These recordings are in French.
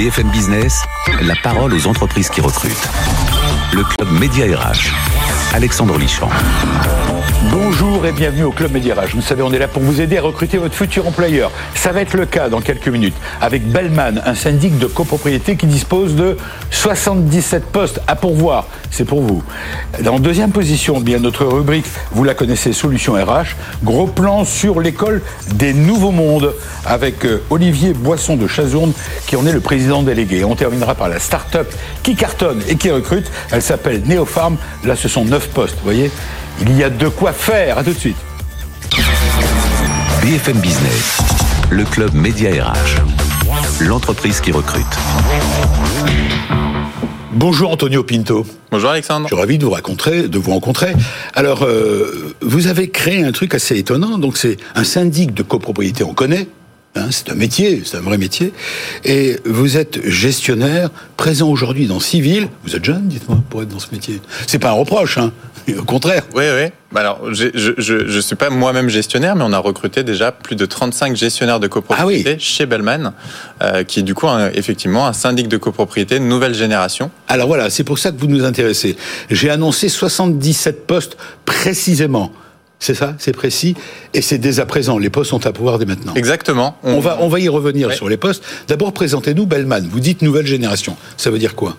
BFM Business, la parole aux entreprises qui recrutent. Le club Média RH. Alexandre Lichamp. Bonjour et bienvenue au Club Média RH. Vous savez, on est là pour vous aider à recruter votre futur employeur. Ça va être le cas dans quelques minutes avec Bellman, un syndic de copropriété qui dispose de 77 postes à pourvoir. C'est pour vous. En deuxième position, bien notre rubrique, vous la connaissez, Solutions RH. Gros plan sur l'école des nouveaux mondes avec euh, Olivier Boisson de Chazourne qui en est le président délégué. On terminera par la start-up qui cartonne et qui recrute. Elle s'appelle Neopharm. Là, ce sont neuf postes. Vous voyez, il y a de quoi faire. À tout de suite. BFM Business, le club Média RH. L'entreprise qui recrute. Bonjour Antonio Pinto. Bonjour Alexandre. Je suis ravi de vous rencontrer. De vous rencontrer. Alors, euh, vous avez créé un truc assez étonnant. Donc, c'est un syndic de copropriété. On connaît. Hein, c'est un métier, c'est un vrai métier. Et vous êtes gestionnaire, présent aujourd'hui dans villes. Vous êtes jeune, dites-moi, pour être dans ce métier. C'est pas un reproche, hein. Au contraire. Oui, oui. Bah alors, je, je suis pas moi-même gestionnaire, mais on a recruté déjà plus de 35 gestionnaires de copropriété Ah chez Bellman, euh, qui est du coup un- effectivement un syndic de copropriété nouvelle génération. Alors voilà, c'est pour ça que vous nous intéressez. J'ai annoncé 77 postes précisément. C'est ça, c'est précis, et c'est dès à présent. Les postes sont à pouvoir dès maintenant. Exactement. On va, on va y revenir Ouais. sur les postes. D'abord, présentez-nous Bellman. Vous dites nouvelle génération. Ça veut dire quoi?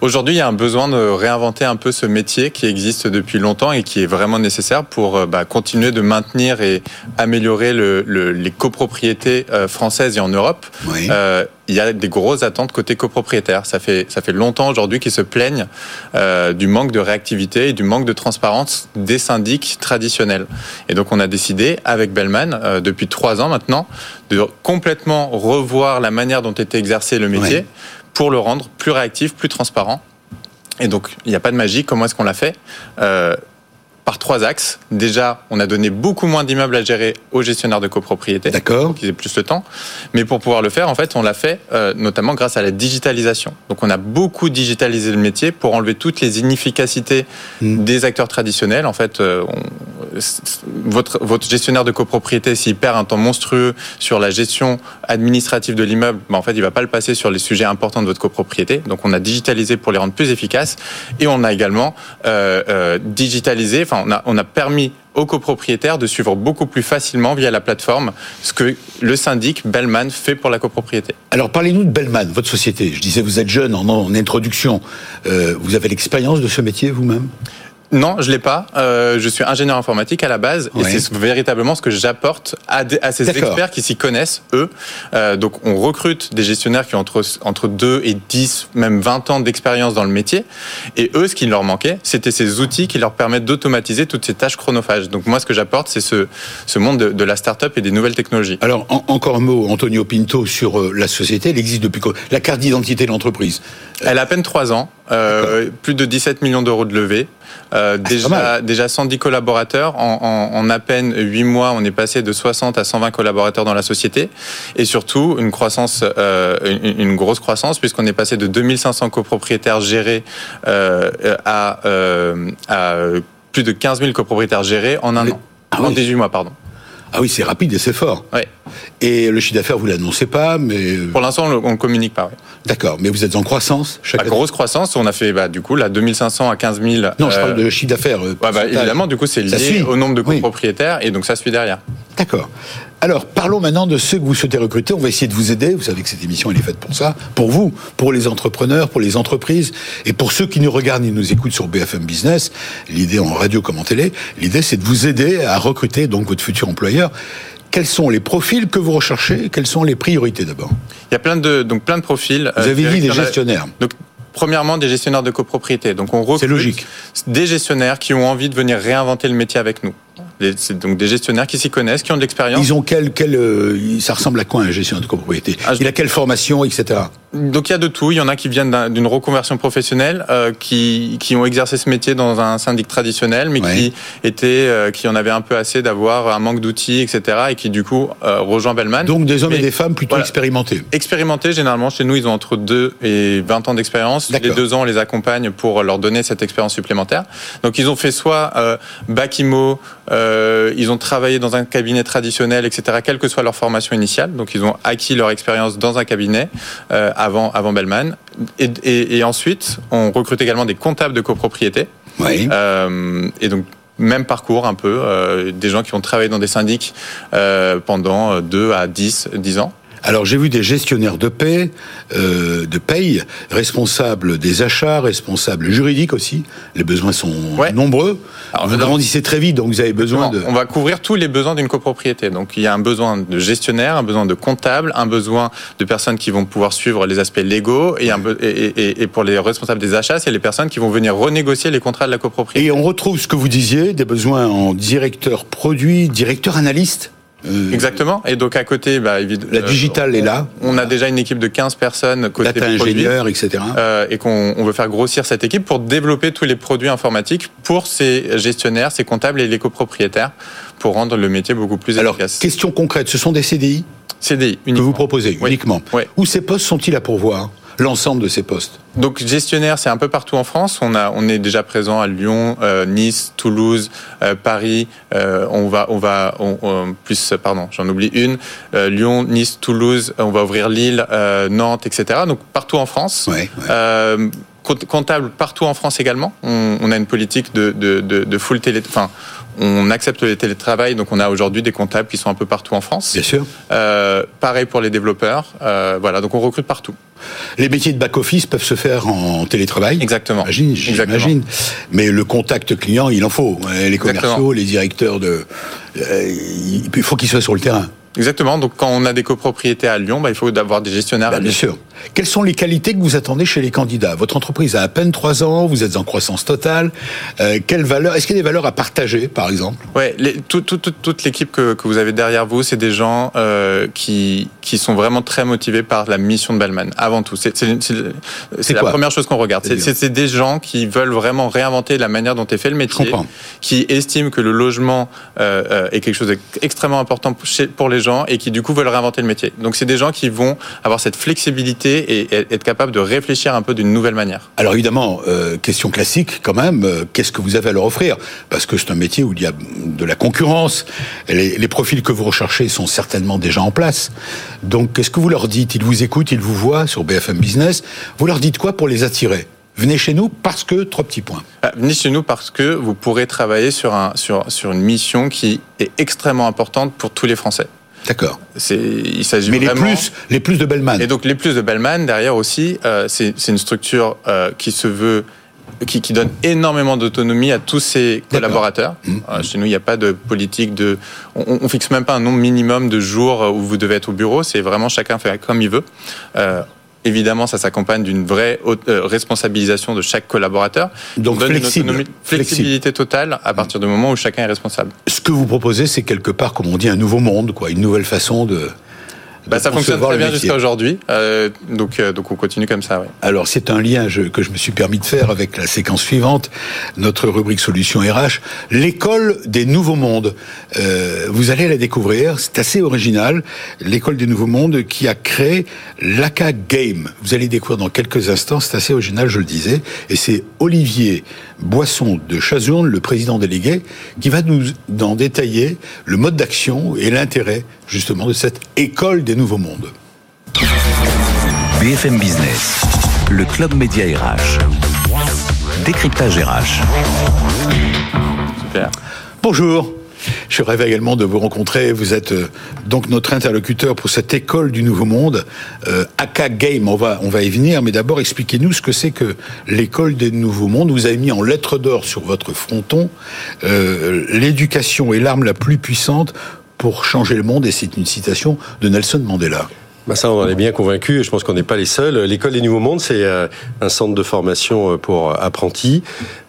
Aujourd'hui, il y a un besoin de réinventer un peu ce métier qui existe depuis longtemps et qui est vraiment nécessaire pour euh, bah, continuer de maintenir et améliorer le, le- les copropriétés euh, françaises et en Europe. Oui. Euh, il y a des grosses attentes côté copropriétaire. Ça fait ça fait longtemps aujourd'hui qu'ils se plaignent euh, du manque de réactivité et du manque de transparence des syndics traditionnels. Et donc on a décidé avec Bellman euh, depuis trois ans maintenant de complètement revoir la manière dont était exercé le métier Ouais. Pour le rendre plus réactif, plus transparent. Et donc, il n'y a pas de magie. Comment est-ce qu'on l'a fait? Euh, Par trois axes. Déjà, on a donné beaucoup moins d'immeubles à gérer aux gestionnaires de copropriété. D'accord. Qu'ils aient plus le temps. Mais pour pouvoir le faire, en fait, on l'a fait euh, notamment grâce à la digitalisation. Donc, on a beaucoup digitalisé le métier pour enlever toutes les inefficacités Mm. des acteurs traditionnels. En fait, euh, on- votre, votre gestionnaire de copropriété, s'il perd un temps monstrueux sur la gestion administrative de l'immeuble, ben, en fait, il va pas le passer sur les sujets importants de votre copropriété. Donc, on a digitalisé pour les rendre plus efficaces. Et on a également euh, euh, digitalisé, enfin, on a, permis aux copropriétaires de suivre beaucoup plus facilement via la plateforme ce que le syndic Bellman fait pour la copropriété. Alors, parlez-nous de Bellman, votre société. Je disais, vous êtes jeune en, en introduction. Euh, vous avez l'expérience de ce métier vous-même? Non, je l'ai pas. Euh, je suis ingénieur informatique à la base et c'est véritablement ce que j'apporte à, à ces experts qui s'y connaissent, eux. Euh, donc, on recrute des gestionnaires qui ont entre, entre 2 et 10, même 20 ans d'expérience dans le métier. Et eux, ce qui leur manquait, c'était ces outils qui leur permettent d'automatiser toutes ces tâches chronophages. Donc, moi, ce que j'apporte, c'est ce, ce monde de, de la start-up et des nouvelles technologies. Alors, en- encore un mot, Antonio Pinto, sur euh, la société. Elle existe depuis quoi? La carte d'identité de l'entreprise. Elle a à peine 3 ans, euh, plus de 17 millions d'euros de levée, euh, pas déjà, déjà 110 collaborateurs. En, en- en à peine 8 mois, on est passé de 60 à 120 collaborateurs dans la société. Et surtout, une croissance, euh, une, une grosse croissance, puisqu'on est passé de 2500 copropriétaires gérés euh, à, euh, à plus de 15 000 copropriétaires gérés en un Mais- an. Ah en oui. 18 mois, pardon. Ah oui, c'est rapide et c'est fort. Ouais. Et le chiffre d'affaires, vous l'annoncez pas, mais... euh, Pour l'instant, on ne communique pas. ouais. D'accord, mais vous êtes en croissance chaque La année grosse croissance, on a fait bah, du coup là 2500 à 15 000. Non, je euh, parle de chiffre d'affaires. euh, bah, évidemment, du coup, c'est lié au nombre de Oui. copropriétaires et donc ça suit derrière. D'accord. Alors, parlons maintenant de ceux que vous souhaitez recruter. On va essayer de vous aider. Vous savez que cette émission, elle est faite pour ça. Pour vous, pour les entrepreneurs, pour les entreprises et pour ceux qui nous regardent et nous écoutent sur BFM Business. L'idée en radio comme en télé, l'idée, c'est de vous aider à recruter donc votre futur employeur. Quels sont les profils que vous recherchez Quelles sont les priorités d'abord Il y a plein de donc plein de profils. Vous Euh, avez dit des gestionnaires. Donc premièrement des gestionnaires de copropriété. Donc on recrute logique. des gestionnaires qui ont envie de venir réinventer le métier avec nous. C'est donc des gestionnaires qui s'y connaissent, qui ont de l'expérience. Ils ont quel, quel euh, ça ressemble à quoi un gestionnaire de copropriété Ah, je- Il a quelle formation, etc. Donc il y a de tout. Il y en a qui viennent d'un- d'une reconversion professionnelle, euh, qui, qui ont exercé ce métier dans un syndic traditionnel, mais Ouais. qui étaient, euh, qui en avaient un peu assez d'avoir un manque d'outils, etc. Et qui du coup euh, rejoint Bellman. Donc des hommes et des femmes plutôt voilà. expérimentés. Expérimentés, généralement, chez nous, ils ont entre 2 et 20 ans d'expérience. Les deux ans, on les accompagne pour leur donner cette expérience supplémentaire. Donc, ils ont fait soit euh, bac IMO, euh, ils ont travaillé dans un cabinet traditionnel, etc., quelle que soit leur formation initiale. Donc, ils ont acquis leur expérience dans un cabinet, euh, avant, avant Bellman. Et, et, et, ensuite, on recrute également des comptables de copropriété. Oui. Euh, et donc, même parcours un peu, euh, des gens qui ont travaillé dans des syndics euh, pendant 2 à 10, 10 ans. Alors j'ai vu des gestionnaires de paie, euh, de paye, responsables des achats, responsables juridiques aussi. Les besoins sont Ouais. nombreux. Alors, vous grandissez très vite, donc vous avez besoin de. On va couvrir tous les besoins d'une copropriété. Donc il y a un besoin de gestionnaire, un besoin de comptable, un besoin de personnes qui vont pouvoir suivre les aspects légaux et, un be- et, et- et pour les responsables des achats, c'est les personnes qui vont venir renégocier les contrats de la copropriété. Et on retrouve ce que vous disiez, des besoins en directeur produit, directeur analyste. Euh, Exactement. Et donc à côté, bah, évid- La euh, digitale est là. On a déjà une équipe de 15 personnes côté Data produit. ingénieur, etc. euh, et qu'on on veut faire grossir cette équipe pour développer tous les produits informatiques pour ces gestionnaires, ces comptables et les copropriétaires pour rendre le métier beaucoup plus Alors, efficace. question concrète, ce sont des CDI CDI que uniquement. vous proposez Oui. uniquement. Ouais. Où ces postes sont-ils à pourvoir? L'ensemble de ces postes. Donc gestionnaire, c'est un peu partout en France. On a, on est déjà présent à Lyon, euh, Nice, Toulouse, euh, Paris. Euh, on va, on va, on, on- plus, pardon, j'en oublie une. Lyon, Nice, Toulouse. On va ouvrir Lille, Nantes, etc. Donc partout en France. Ouais, ouais. Compte- comptable partout en France également. On, on a une politique de, de, de, de full télé, enfin, on accepte le télétravail, donc on a aujourd'hui des comptables qui sont un peu partout en France. Bien sûr. Euh, pareil pour les développeurs. Euh, voilà, donc on recrute partout. Les métiers de back-office peuvent se faire en télétravail. Exactement. J'imagine. Mais le contact client, il en faut. Les commerciaux, Exactement. les directeurs de. euh, il faut qu'ils soient sur le terrain. Exactement. Donc, quand on a des copropriétés à Lyon, bah, il faut d'avoir des gestionnaires. Bah, bien sûr. Quelles sont les qualités que vous attendez chez les candidats? Votre entreprise a à peine trois ans, vous êtes en croissance totale. Euh, quelles valeurs Est-ce qu'il y a des valeurs à partager, par exemple? Ouais, les, tout, tout- tout- toute l'équipe que, que vous avez derrière vous, c'est des gens euh, qui, qui sont vraiment très motivés par la mission de Bellman. Avant tout, c'est la première chose qu'on regarde. C'est- des gens qui veulent vraiment réinventer la manière dont est fait le métier, qui estiment que le logement euh, est quelque chose d'extrêmement important pour les gens et qui du coup veulent réinventer le métier. Donc c'est des gens qui vont avoir cette flexibilité et, et être capables de réfléchir un peu d'une nouvelle manière. Alors évidemment, euh, question classique quand même, euh, qu'est-ce que vous avez à leur offrir? Parce que c'est un métier où il y a de la concurrence, les, les profils que vous recherchez sont certainement déjà en place. Donc qu'est-ce que vous leur dites? Ils vous écoutent, ils vous voient sur BFM Business. Vous leur dites quoi pour les attirer? Venez chez nous parce que, trois petits points. Ah, Venez chez nous parce que vous pourrez travailler sur, un, sur, sur une mission qui est extrêmement importante pour tous les Français. D'accord. Il s'agit Mais les plus, les plus de Bellman. Et donc les plus de Bellman derrière aussi, euh, c'est, c'est une structure euh, qui se veut, qui, qui donne énormément d'autonomie à tous ses collaborateurs. Mmh. Euh, chez nous, il n'y a pas de politique de, on, on fixe même pas un nombre minimum de jours où vous devez être au bureau. C'est vraiment chacun fait comme il veut. Euh, Évidemment, ça s'accompagne d'une vraie euh, responsabilisation de chaque collaborateur. Donc On donne une flexible. flexibilité totale à partir du moment où chacun est responsable. Ce que vous proposez, c'est quelque part, comme on dit, un nouveau monde, quoi, une nouvelle façon de. Bah, ça fonctionne très bien jusqu'à aujourd'hui, euh, donc euh, donc on continue comme ça. Ouais. Alors c'est un lien je- que je me suis permis de faire avec la séquence suivante, notre rubrique solution RH, l'école des nouveaux mondes. Euh, vous allez la découvrir, c'est assez original, l'école des nouveaux mondes qui a créé l'ACA Game. Vous allez découvrir dans quelques instants, c'est assez original, je le disais, et c'est Olivier Boisson de Chazourne, le président délégué, qui va nous en détailler le mode d'action et l'intérêt justement de cette école des nouveaux mondes. BFM Business, le club média RH. Décryptage RH. Super. Bonjour. Je rêve également de vous rencontrer. Vous êtes euh, donc notre interlocuteur pour cette école du Nouveau Monde, euh, AK Game. On va, y venir, mais d'abord expliquez-nous ce que c'est que l'école des Nouveaux Mondes. Vous avez mis en lettres d'or sur votre fronton euh, l'éducation est l'arme la plus puissante pour changer le monde, et c'est une citation de Nelson Mandela. Bah ça, on en est bien convaincus et je pense qu'on n'est pas les seuls. L'école des Nouveaux Mondes, c'est euh, un centre de formation euh, pour apprentis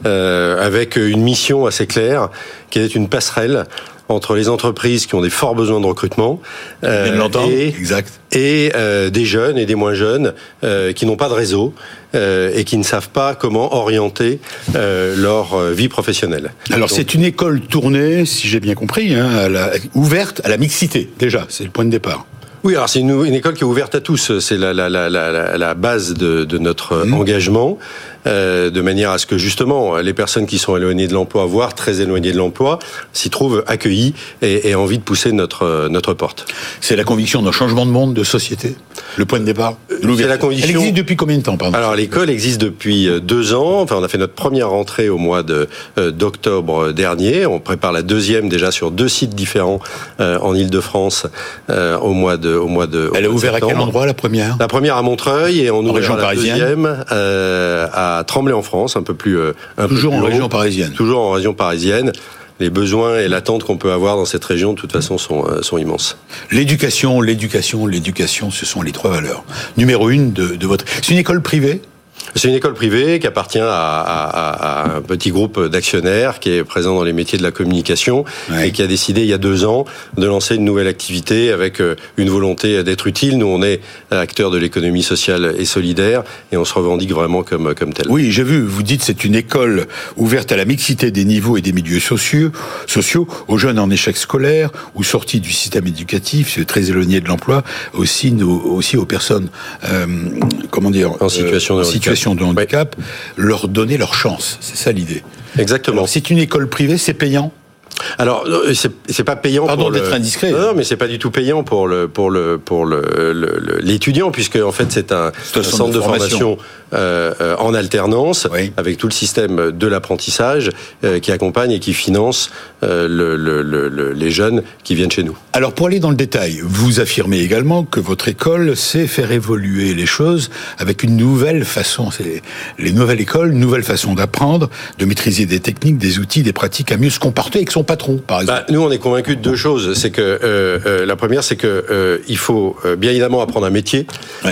euh, avec une mission assez claire qui est une passerelle entre les entreprises qui ont des forts besoins de recrutement euh, et, Exact. et euh, des jeunes et des moins jeunes euh, qui n'ont pas de réseau euh, et qui ne savent pas comment orienter euh, leur euh, vie professionnelle. Alors c'est une école tournée, si j'ai bien compris, hein, à la- ouverte à la mixité déjà. C'est le point de départ. Oui, alors c'est une, une, école qui est ouverte à tous. C'est la, la, la, la, base de, de notre mmh. engagement. Euh, de manière à ce que justement les personnes qui sont éloignées de l'emploi, voire très éloignées de l'emploi, s'y trouvent accueillies et, aient envie de pousser notre notre porte. C'est la conviction d'un changement de monde, de société, le point de départ. C'est la conviction. Elle existe depuis combien de temps pardon Alors l'école existe depuis euh, deux ans. Enfin, on a fait notre première rentrée au mois de euh, d'octobre dernier. On prépare la deuxième déjà sur deux sites différents en Île-de-France au mois de au mois de. Elle est ouverte à quel endroit la première La première à Montreuil et on ouvre la deuxième à à Tremblay en France, un peu plus. Euh, un toujours en région parisienne. Toujours en région parisienne les besoins et l'attente qu'on peut avoir dans cette région, de toute façon, sont, euh, sont immenses. L'éducation, l'éducation, l'éducation, ce sont les trois valeurs. Numéro une de, de votre. C'est une école privée? C'est une école privée qui appartient à, un petit groupe d'actionnaires qui est présent dans les métiers de la communication et qui a décidé il y a deux ans de lancer une nouvelle activité avec euh, une volonté d'être utile. Nous, on est acteurs de l'économie sociale et solidaire et on se revendique vraiment comme, comme tel. Oui, j'ai vu, vous dites c'est une école ouverte à la mixité des niveaux et des milieux sociaux, sociaux aux jeunes en échec scolaire ou sortis du système éducatif, très éloignés de l'emploi, aussi, aussi aux personnes, euh, comment dire, en situation de situation de handicap, leur donner leur chance. C'est ça l'idée. Exactement. C'est une école privée, c'est payant? Alors, euh, c'est pas payant. Pardon d'être indiscret. Non, mais c'est pas du tout payant pour le pour le pour le l'étudiant puisque en fait c'est un, centre de, formation, euh, euh, en alternance avec tout le système de l'apprentissage qui accompagne et qui finance le, les jeunes qui viennent chez nous. Alors pour aller dans le détail, vous affirmez également que votre école sait faire évoluer les choses avec une nouvelle façon. C'est les nouvelles écoles, nouvelle façon d'apprendre, de maîtriser des techniques, des outils, des pratiques à mieux se comporter avec son patron, par exemple. Bah, nous, on est convaincus de deux choses. C'est que euh, euh, la première, c'est que euh, il faut bien évidemment apprendre un métier,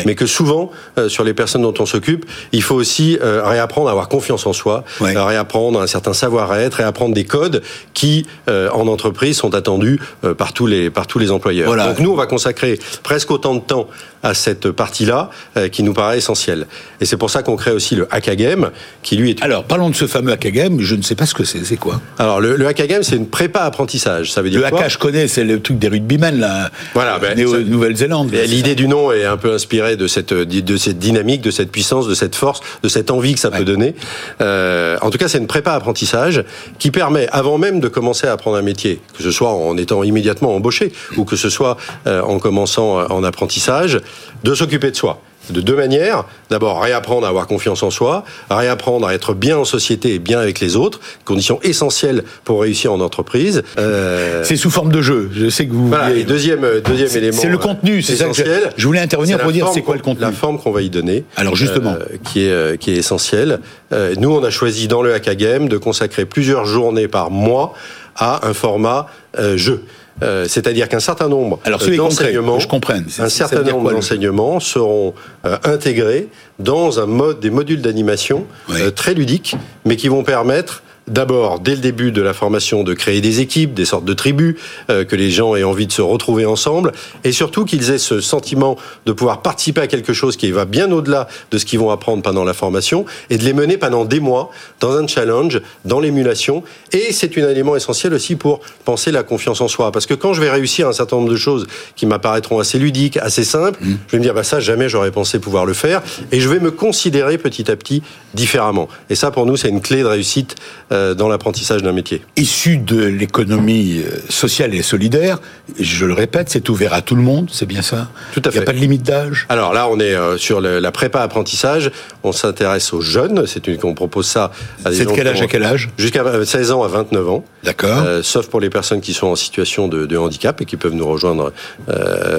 mais que souvent, sur les personnes dont on s'occupe, il faut aussi réapprendre à avoir confiance en soi, réapprendre un certain savoir-être, réapprendre des codes qui, en entreprise, sont attendus par tous les par tous les employeurs. Donc nous, on va consacrer presque autant de temps à cette partie-là qui nous paraît essentielle. Et c'est pour ça qu'on crée aussi le Hackagame, qui lui est. Alors, parlons de ce fameux Hackagame. Je ne sais pas ce que c'est. C'est quoi? Alors, le, le Hackagame, c'est une prépa apprentissage. Ça veut dire le quoi je connais, c'est le truc des rugbymen là. Voilà, ben, Nouvelle-Zélande. L'idée du nom est un peu inspirée de cette de cette dynamique, de cette puissance, de cette force, de cette envie que ça peut donner. Euh, en tout cas, c'est une prépa apprentissage qui permet, avant même de commencer à apprendre un métier, que ce soit en étant immédiatement embauché ou que ce soit euh, en commençant en apprentissage, de s'occuper de soi de deux manières. D'abord, réapprendre à avoir confiance en soi, réapprendre à être bien en société et bien avec les autres, condition essentielle pour réussir en entreprise. Euh... C'est sous forme de jeu. Je sais que vous. Voilà. Et deuxième, deuxième élément. C'est le contenu, c'est essentiel. Ça je, voulais intervenir pour dire c'est quoi le contenu. La forme qu'on va y donner. Alors justement, euh, qui est euh, qui est essentielle. Euh, nous, on a choisi dans le Hackagame de consacrer plusieurs journées par mois à un format jeu. Euh, c'est-à-dire qu'un certain nombre d'enseignements, je comprends, un certain nombre d'enseignements seront euh, intégrés dans un mode, des modules d'animation euh, très ludiques, mais qui vont permettre d'abord, dès le début de la formation, de créer des équipes, des sortes de tribus, euh, que les gens aient envie de se retrouver ensemble, et surtout qu'ils aient ce sentiment de pouvoir participer à quelque chose qui va bien au-delà de ce qu'ils vont apprendre pendant la formation, et de les mener pendant des mois dans un challenge, dans l'émulation. Et c'est un élément essentiel aussi pour penser la confiance en soi. Parce que quand je vais réussir un certain nombre de choses qui m'apparaîtront assez ludiques, assez simples, mmh. je vais me dire, bah ça, jamais j'aurais pensé pouvoir le faire, et je vais me considérer petit à petit différemment. Et ça, pour nous, c'est une clé de réussite. Euh, dans l'apprentissage d'un métier. Issu de l'économie euh, sociale et solidaire, je le répète, c'est ouvert à tout le monde, c'est bien ça? Tout à fait. Il n'y a pas de limite d'âge? Alors là, on est euh, sur la prépa apprentissage, on s'intéresse aux jeunes, c'est une qu'on propose ça à des C'est de quel âge à quel âge? Jusqu'à 16 ans à 29 ans. D'accord. sauf pour les personnes qui sont en situation de, handicap et qui peuvent nous rejoindre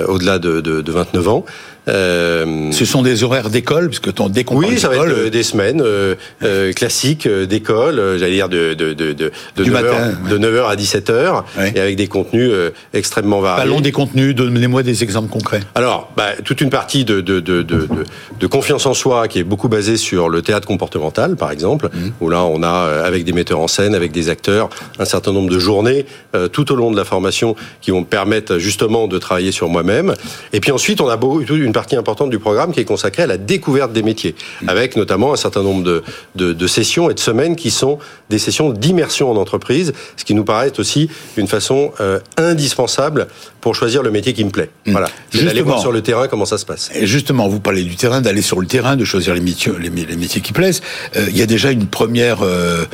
au-delà de, de 29 ans. Euh, Ce sont des horaires d'école, puisque ton dès Oui, ça va être euh, des semaines euh, classiques d'école, j'allais dire de, de, de, de, de 9h, matin, de 9h à 17h, et avec des contenus extrêmement variés. Parlons des contenus, donnez-moi des exemples concrets. Alors, bah, toute une partie de, de, de, de, de, confiance en soi qui est beaucoup basée sur le théâtre comportemental, par exemple, mmh. où là, on a, avec des metteurs en scène, avec des acteurs, un certain nombre de journées tout au long de la formation qui vont me permettre justement de travailler sur moi-même. Et puis ensuite, on a beau, une partie importante du programme qui est consacrée à la découverte des métiers, avec notamment un certain nombre de, de, de sessions et de semaines qui sont des sessions d'immersion en entreprise, ce qui nous paraît aussi une façon euh, indispensable pour choisir le métier qui me plaît. Voilà. C'est d'aller voir sur le terrain comment ça se passe. Et justement, vous parlez du terrain, d'aller sur le terrain, de choisir les métiers, les, les métiers qui plaisent. Euh, Il y a déjà une première, euh,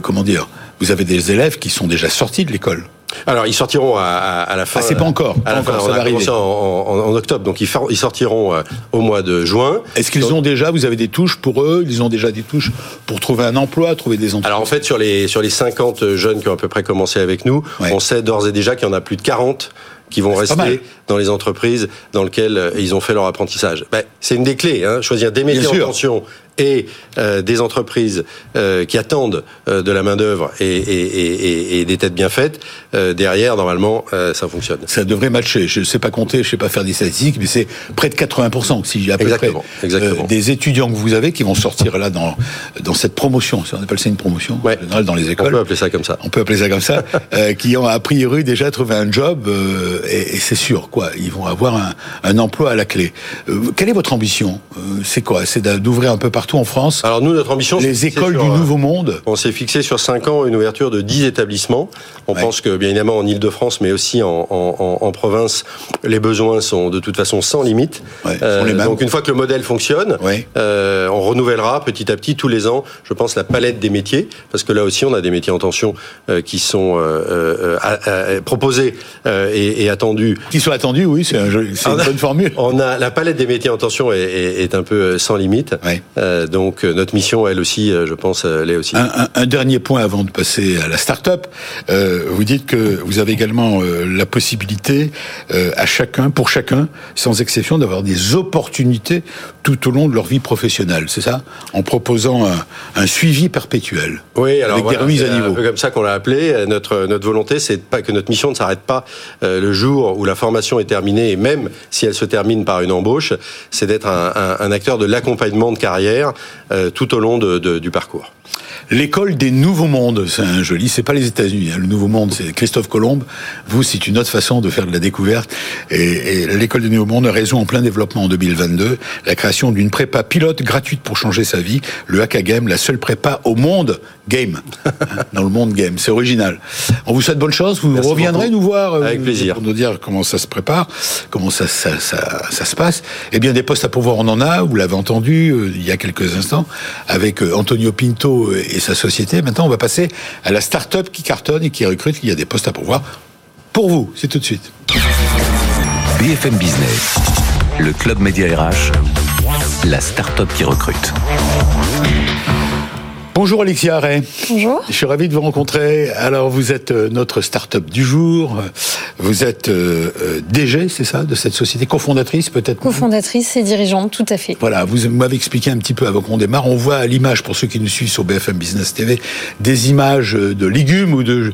comment dire Vous avez des élèves qui sont déjà sortis de l'école. Alors, ils sortiront à, à, à la fin. Ah, c'est pas encore, À la pas fin, encore, on ça a va arriver. commencé en, en- en octobre, donc ils, sortiront euh, au mois de juin. Est-ce qu'ils ont déjà, vous avez des touches pour eux? Ils ont déjà des touches pour trouver un emploi, trouver des entreprises Alors en fait, sur les sur les 50 jeunes qui ont à peu près commencé avec nous, Ouais. on sait d'ores et déjà qu'il y en a plus de 40 qui vont mal. rester dans les entreprises dans lesquelles euh, ils ont fait leur apprentissage. Ben, c'est une des clés, hein, choisir des métiers en tension et euh, des entreprises euh, qui attendent euh, de la main d'œuvre et, et, et, et- des têtes bien faites. Euh, derrière, normalement, euh, ça fonctionne. Ça devrait matcher. Je ne sais pas compter, je ne sais pas faire des statistiques, mais c'est près de 80%. Si à peu Exactement, près exactement. euh, des étudiants que vous avez qui vont sortir là dans dans cette promotion. On appelle ça une promotion Ouais. en général dans les On écoles. peut appeler ça comme ça. on peut appeler ça comme ça, euh, qui ont a priori déjà trouvé un job euh, et, et c'est sûr quoi, ils vont avoir un, un emploi à la clé. Euh, quelle est votre ambition? Euh, C'est quoi? C'est d'ouvrir un peu partout en France Alors nous, notre ambition, c'est les écoles sur, du euh, Nouveau Monde. On s'est fixé sur 5 ans une ouverture de 10 établissements. On Ouais. pense que, bien évidemment, en Ile-de-France, mais aussi en, en- en- en province, les besoins sont de toute façon sans limite. Ouais, mêmes. donc, une fois que le modèle fonctionne, Ouais. euh, on renouvellera petit à petit, tous les ans, je pense, la palette des métiers. Parce que là aussi, on a des métiers en tension euh, qui sont euh, euh, proposés euh, et, et attendus. Qui sont attendus, oui, c'est un une bonne formule. On a la palette des métiers en tension est, est- est un peu euh, sans limite. Ouais. Euh, donc euh, notre mission, elle aussi, euh, je pense, l'est aussi. Un, un- un dernier point avant de passer à la start-up. Vous dites que vous avez également la possibilité à chacun, pour chacun, sans exception, d'avoir des opportunités tout au long de leur vie professionnelle. C'est ça? En proposant un, un suivi perpétuel. Oui, alors avec voilà, des remises à niveau. un peu comme ça qu'on l'a appelé. Notre notre volonté, c'est pas que notre mission ne s'arrête pas le jour où la formation est terminée, et même si elle se termine par une embauche, c'est d'être un acteur de l'accompagnement de carrière euh, tout au long du parcours. L'école des nouveaux mondes, c'est un joli, c'est pas les États-Unis. hein. Le nouveau monde, c'est Christophe Colomb. Vous, c'est une autre façon de faire de la découverte. Et, et l'école des nouveaux mondes résout en plein développement en 2022 la création d'une prépa pilote gratuite pour changer sa vie. Le Haka Game, la seule prépa au monde game, hein, dans le monde game. C'est original. On vous souhaite bonne chance. Vous Merci reviendrez beaucoup. nous voir euh, Avec plaisir. pour nous dire comment ça se prépare, comment ça, ça, ça, ça se passe. Eh bien, des postes à pourvoir, on en a. Vous l'avez entendu euh, il y a quelques instants avec euh, Antonio Pinto et sa société. Maintenant, on va passer à la start-up qui cartonne et qui recrute. Il y a des postes à pourvoir pour vous. C'est tout de suite. BFM Business, le club Média RH, la start-up qui recrute. Bonjour Alexia Array. Bonjour. Je suis ravi de vous rencontrer. Alors, vous êtes euh, notre start-up du jour. Vous êtes euh, euh, DG, c'est ça, de cette société, cofondatrice peut-être Cofondatrice et dirigeante, tout à fait. Voilà, vous m'avez expliqué un petit peu avant qu'on démarre. On voit à l'image, pour ceux qui nous suivent sur BFM Business TV, des images de légumes ou de...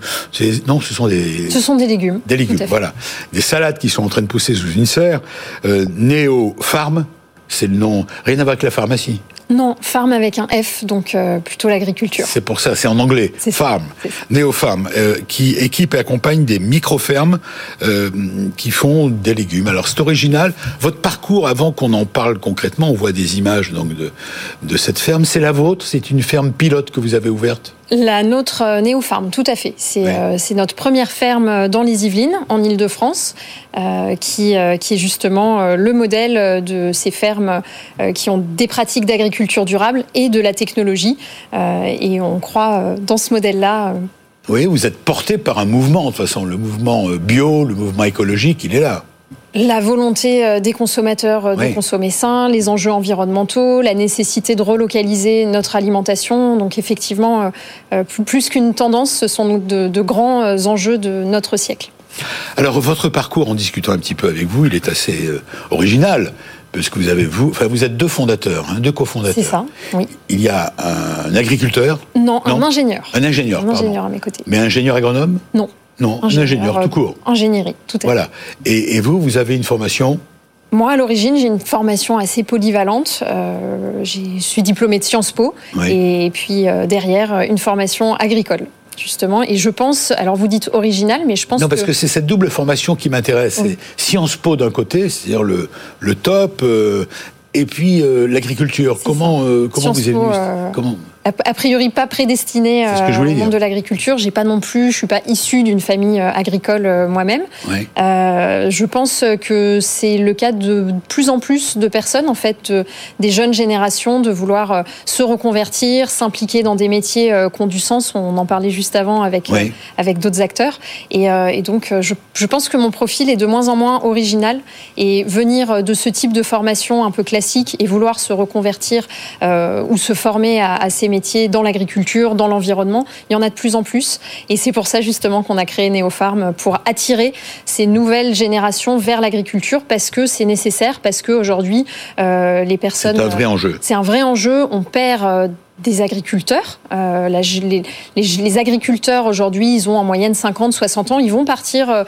Non, ce sont des... Ce sont des légumes. Des légumes, voilà. Des salades qui sont en train de pousser sous une serre. Euh, Néo Farm, c'est le nom. Rien à voir avec la pharmacie. Non, farm avec un F, donc euh, plutôt l'agriculture. C'est pour ça, c'est en anglais. Farm, c'est ça. Néo Farm, euh, qui équipe et accompagne des micro-fermes euh, qui font des légumes. Alors c'est original. Votre parcours, avant qu'on en parle concrètement, on voit des images donc de, de cette ferme. C'est la vôtre? C'est une ferme pilote que vous avez ouverte? La nôtre Néo-Farm, tout à fait. C'est Ouais. euh, notre première ferme dans les Yvelines, en Ile-de-France, euh, qui, euh, qui est justement le modèle de ces fermes qui ont des pratiques d'agriculture durable et de la technologie. Euh, et on croit euh, dans ce modèle-là. euh, Oui, vous êtes porté par un mouvement, de toute façon. Le mouvement bio, le mouvement écologique, il est là. La volonté des consommateurs de Oui. consommer sain, les enjeux environnementaux, la nécessité de relocaliser notre alimentation. Donc effectivement, plus- qu'une tendance, ce sont de, de grands enjeux de notre siècle. Alors, votre parcours, en discutant un petit peu avec vous, il est assez original, parce que vous avez, vous, enfin, vous êtes deux fondateurs, hein, deux cofondateurs. C'est ça, oui. Il y a un agriculteur, Non, Non. un ingénieur. un ingénieur, Un pardon. ingénieur à mes côtés. Mais ingénieur agronome Non. Non, un ingénieur euh, tout court. Ingénierie, tout à fait. Voilà. Et, et vous, vous avez une formation Moi, à l'origine, j'ai une formation assez polyvalente. Euh, je suis diplômée de Sciences Po. Oui. Et puis euh, derrière, une formation agricole, justement. Et je pense, alors vous dites original, mais je pense Non, parce que c'est cette double formation qui m'intéresse. Oui. C'est Sciences Po d'un côté, c'est-à-dire le, le top, euh, et puis euh, l'agriculture. Comment, euh, comment Sciences vous avez vu Comment a priori pas prédestiné C'est ce que je euh, au monde dire. de l'agriculture. J'ai pas non plus, je suis pas issue d'une famille euh, agricole euh, moi-même. Euh, je pense que c'est le cas de plus en plus de personnes, en fait, de- des jeunes générations, de vouloir se reconvertir, s'impliquer dans des métiers qui ont du sens. On en parlait juste avant avec avec d'autres acteurs. Et, et donc, je, je pense que mon profil est de moins en moins original. Et venir de ce type de formation un peu classique et vouloir se reconvertir euh, ou se former à, à ces métiers dans l'agriculture, dans l'environnement, il y en a de plus en plus. Et c'est pour ça justement qu'on a créé Neopharm pour attirer ces nouvelles générations vers l'agriculture parce que c'est nécessaire, parce qu'aujourd'hui, euh, les C'est personnes... un vrai enjeu. C'est un vrai enjeu. On perd euh, des agriculteurs. Euh, la- les, les- les agriculteurs aujourd'hui, ils ont en moyenne 50, 60 ans. Ils vont partir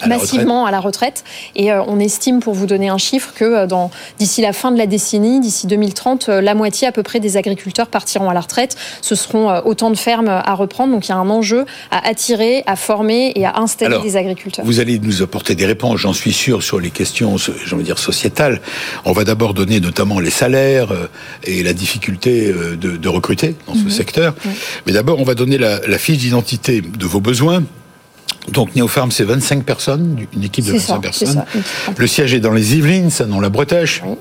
la massivement à la retraite. Et euh, on estime, pour vous donner un chiffre, que euh, dans- d'ici la fin de la décennie, d'ici 2030, euh, la moitié à peu près des agriculteurs partiront à la retraite. Ce seront autant de fermes à reprendre. Donc il y a un enjeu à attirer, à former et à installer Alors, des agriculteurs. Vous allez nous apporter des réponses, j'en suis sûr, sur les questions, je veux dire, sociétales. On va d'abord donner notamment les salaires et la difficulté de, de recruter dans Mhm. ce secteur. Mais d'abord, on va donner la, la fiche d'identité de vos besoins. Donc, Néopharm, c'est 25 personnes, une équipe de C'est 25 ça, c'est personnes. ça. Le siège est dans les Yvelines, ça dans la Bretèche. Oui.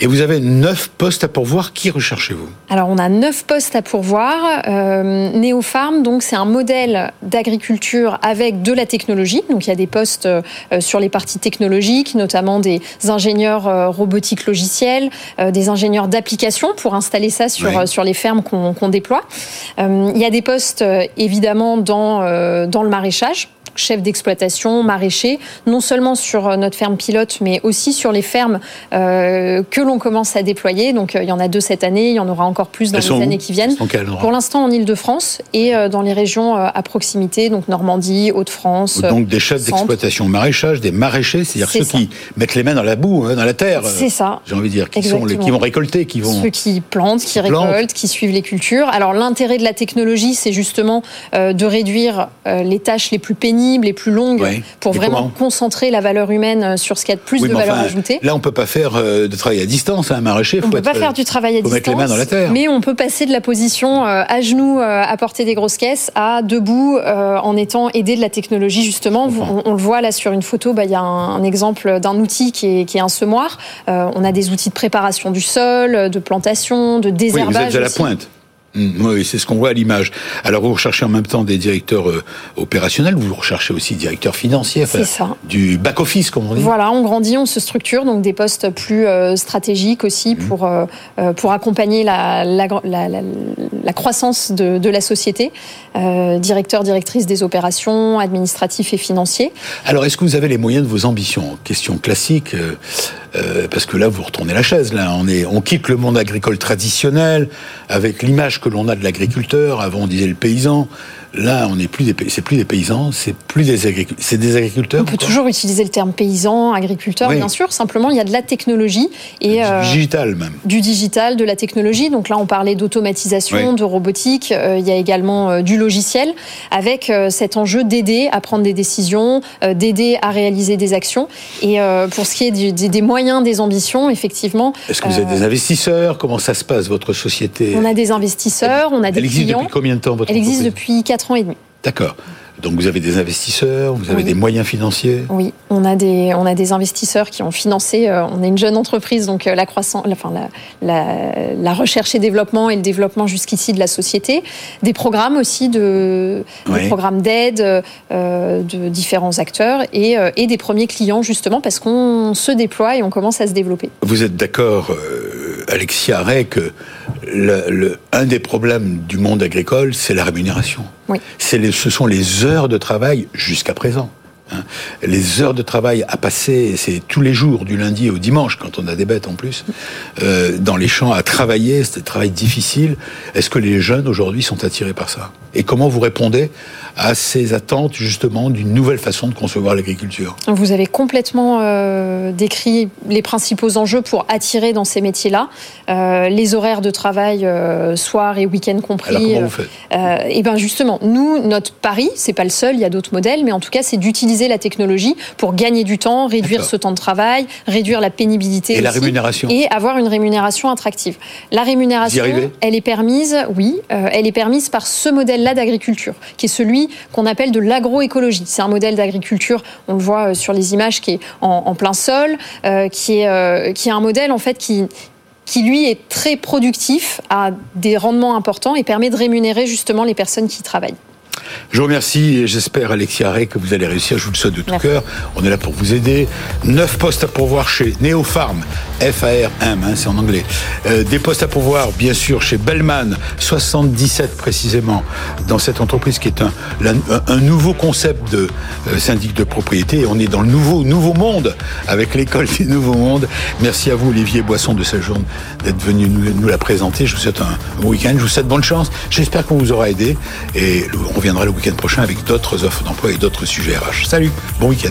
Et vous avez neuf postes à pourvoir. Qui recherchez-vous? Alors, on a neuf postes à pourvoir. Euh, Néopharm, donc, c'est un modèle d'agriculture avec de la technologie. Donc, il y a des postes euh, sur les parties technologiques, notamment des ingénieurs euh, robotiques logiciels, euh, des ingénieurs d'application pour installer ça sur, Oui. sur les fermes qu'on déploie. Il y a des postes, évidemment, dans, dans le maraîchage chef d'exploitation, maraîcher, non seulement sur euh, notre ferme pilote, mais aussi sur les fermes euh, que l'on commence à déployer. Donc euh, il y en a deux cette année, il y en aura encore plus dans Elles les années qui viennent. Pour l'instant en Ile-de-France et dans les régions à proximité, donc Normandie, Hauts-de-France. Donc des chefs d'exploitation maraîchage, des maraîchers, c'est-à-dire C'est ceux ça. qui mettent les mains dans la boue, hein, dans la terre. C'est ça. J'ai envie de dire, qui, sont les, qui vont récolter, qui vont. Ceux qui plantent, qui récoltent, qui suivent les cultures. Alors l'intérêt de la technologie, c'est justement euh, de réduire euh, les tâches les plus pénibles, les plus longues, Ouais. pour vraiment concentrer la valeur humaine euh, sur ce qui a de plus Oui, de valeur enfin, ajoutée. Là, on peut pas faire euh, de travail à distance, hein, un maraîcher. On faut peut être, pas euh, faire du travail à distance, mettre les mains dans la terre. mais on peut passer de la position euh, à genoux euh, à porter des grosses caisses à debout euh, en étant aidé de la technologie justement. On, on le voit là sur une photo, bah, il y a un, un exemple d'un outil qui est, qui est un semoir. Euh, on a des outils de préparation du sol, de plantation, de Oui, désherbage. vous êtes à la aussi. pointe. Mm, oui, c'est ce qu'on voit à l'image. Alors, vous recherchez en même temps des directeurs euh, opérationnels, vous recherchez aussi directeurs financiers, enfin, C'est ça. du back-office, comme on dit. Voilà, on grandit, on se structure, donc des postes plus euh, stratégiques aussi Mmh. pour, euh, pour accompagner la, la, la, la- la croissance de, de la société. Directeur, directrice des opérations, administratifs et financiers. Alors, est-ce que vous avez les moyens de vos ambitions? Question classique, parce que là, vous retournez la chaise. Là, on est, on quitte le monde agricole traditionnel avec l'image que l'on a de l'agriculteur. Avant, on disait le paysan. Là, on n'est plus des, c'est plus des paysans, c'est plus des agriculteurs, c'est des agriculteurs. On peut toujours utiliser le terme paysan, agriculteur, Oui. bien sûr. Simplement, il y a de la technologie et Du euh, digital même. du digital, de la technologie. Donc là, on parlait d'automatisation, Oui. de robotique. Euh, il y a également euh, du logiciel, avec cet enjeu d'aider à prendre des décisions, d'aider à réaliser des actions. Et pour ce qui est du- des, des moyens, des ambitions, effectivement, Est-ce que vous avez euh, des investisseurs? Comment ça se passe votre société? On a des investisseurs, on a des Elle existe clients. depuis combien de temps votre Elle existe depuis 4 ans et demi. D'accord. Donc vous avez des investisseurs, vous avez Oui. des moyens financiers? Oui, on a des on a des investisseurs qui ont financé. euh, on est une jeune entreprise, donc euh, la croissance, la- enfin la, la, la recherche et développement et le développement jusqu'ici de la société, des programmes aussi de Oui. des programmes d'aide euh, de différents acteurs et, et des premiers clients justement parce qu'on se déploie et on commence à se développer. Vous êtes d'accord, Ray, que le, le- un des problèmes du monde agricole, c'est la rémunération. Oui. C'est les, ce sont les heures de travail jusqu'à présent. Hein. Les heures de travail à passer, c'est tous les jours, du lundi au dimanche, quand on a des bêtes en plus, euh, dans les champs à travailler, c'est un travail difficile. Est-ce que les jeunes aujourd'hui sont attirés par ça? Et comment vous répondez à ces attentes justement d'une nouvelle façon de concevoir l'agriculture? Vous avez complètement euh, décrit les principaux enjeux pour attirer dans ces métiers-là. Euh, les horaires de travail, soir et week-end compris. Alors comment vous faites? Et ben justement, nous, notre pari, c'est pas le seul, il y a d'autres modèles, mais en tout cas, c'est d'utiliser utiliser la technologie pour gagner du temps, réduire ce temps de travail, réduire la pénibilité et la rémunération et avoir une rémunération attractive. La rémunération, elle est permise, oui, euh, elle est permise par ce modèle-là d'agriculture, qui est celui qu'on appelle de l'agroécologie. C'est un modèle d'agriculture, on le voit euh, sur les images, qui est en, plein sol, euh, qui est qui est un modèle en fait qui qui lui est très productif, a des rendements importants et permet de rémunérer justement les personnes qui y travaillent. Je vous remercie et j'espère, Alexia Ray, que vous allez réussir. Je vous le souhaite de tout cœur. On est là pour vous aider. Neuf postes à pourvoir chez Neopharm, F-A-R-M, hein, c'est en anglais. Euh, des postes à pourvoir, bien sûr, chez Bellman, 77 précisément, dans cette entreprise qui est un, nouveau concept de euh, syndic de propriété. On est dans le nouveau, nouveau monde, avec l'école du nouveau monde. Merci à vous, Olivier Boisson, de cette journée, d'être venu nous, la présenter. Je vous souhaite un bon week-end. Je vous souhaite bonne chance. J'espère qu'on vous aura aidé. Et on reviendra le week-end prochain avec d'autres offres d'emploi et d'autres sujets RH. Salut, bon week-end.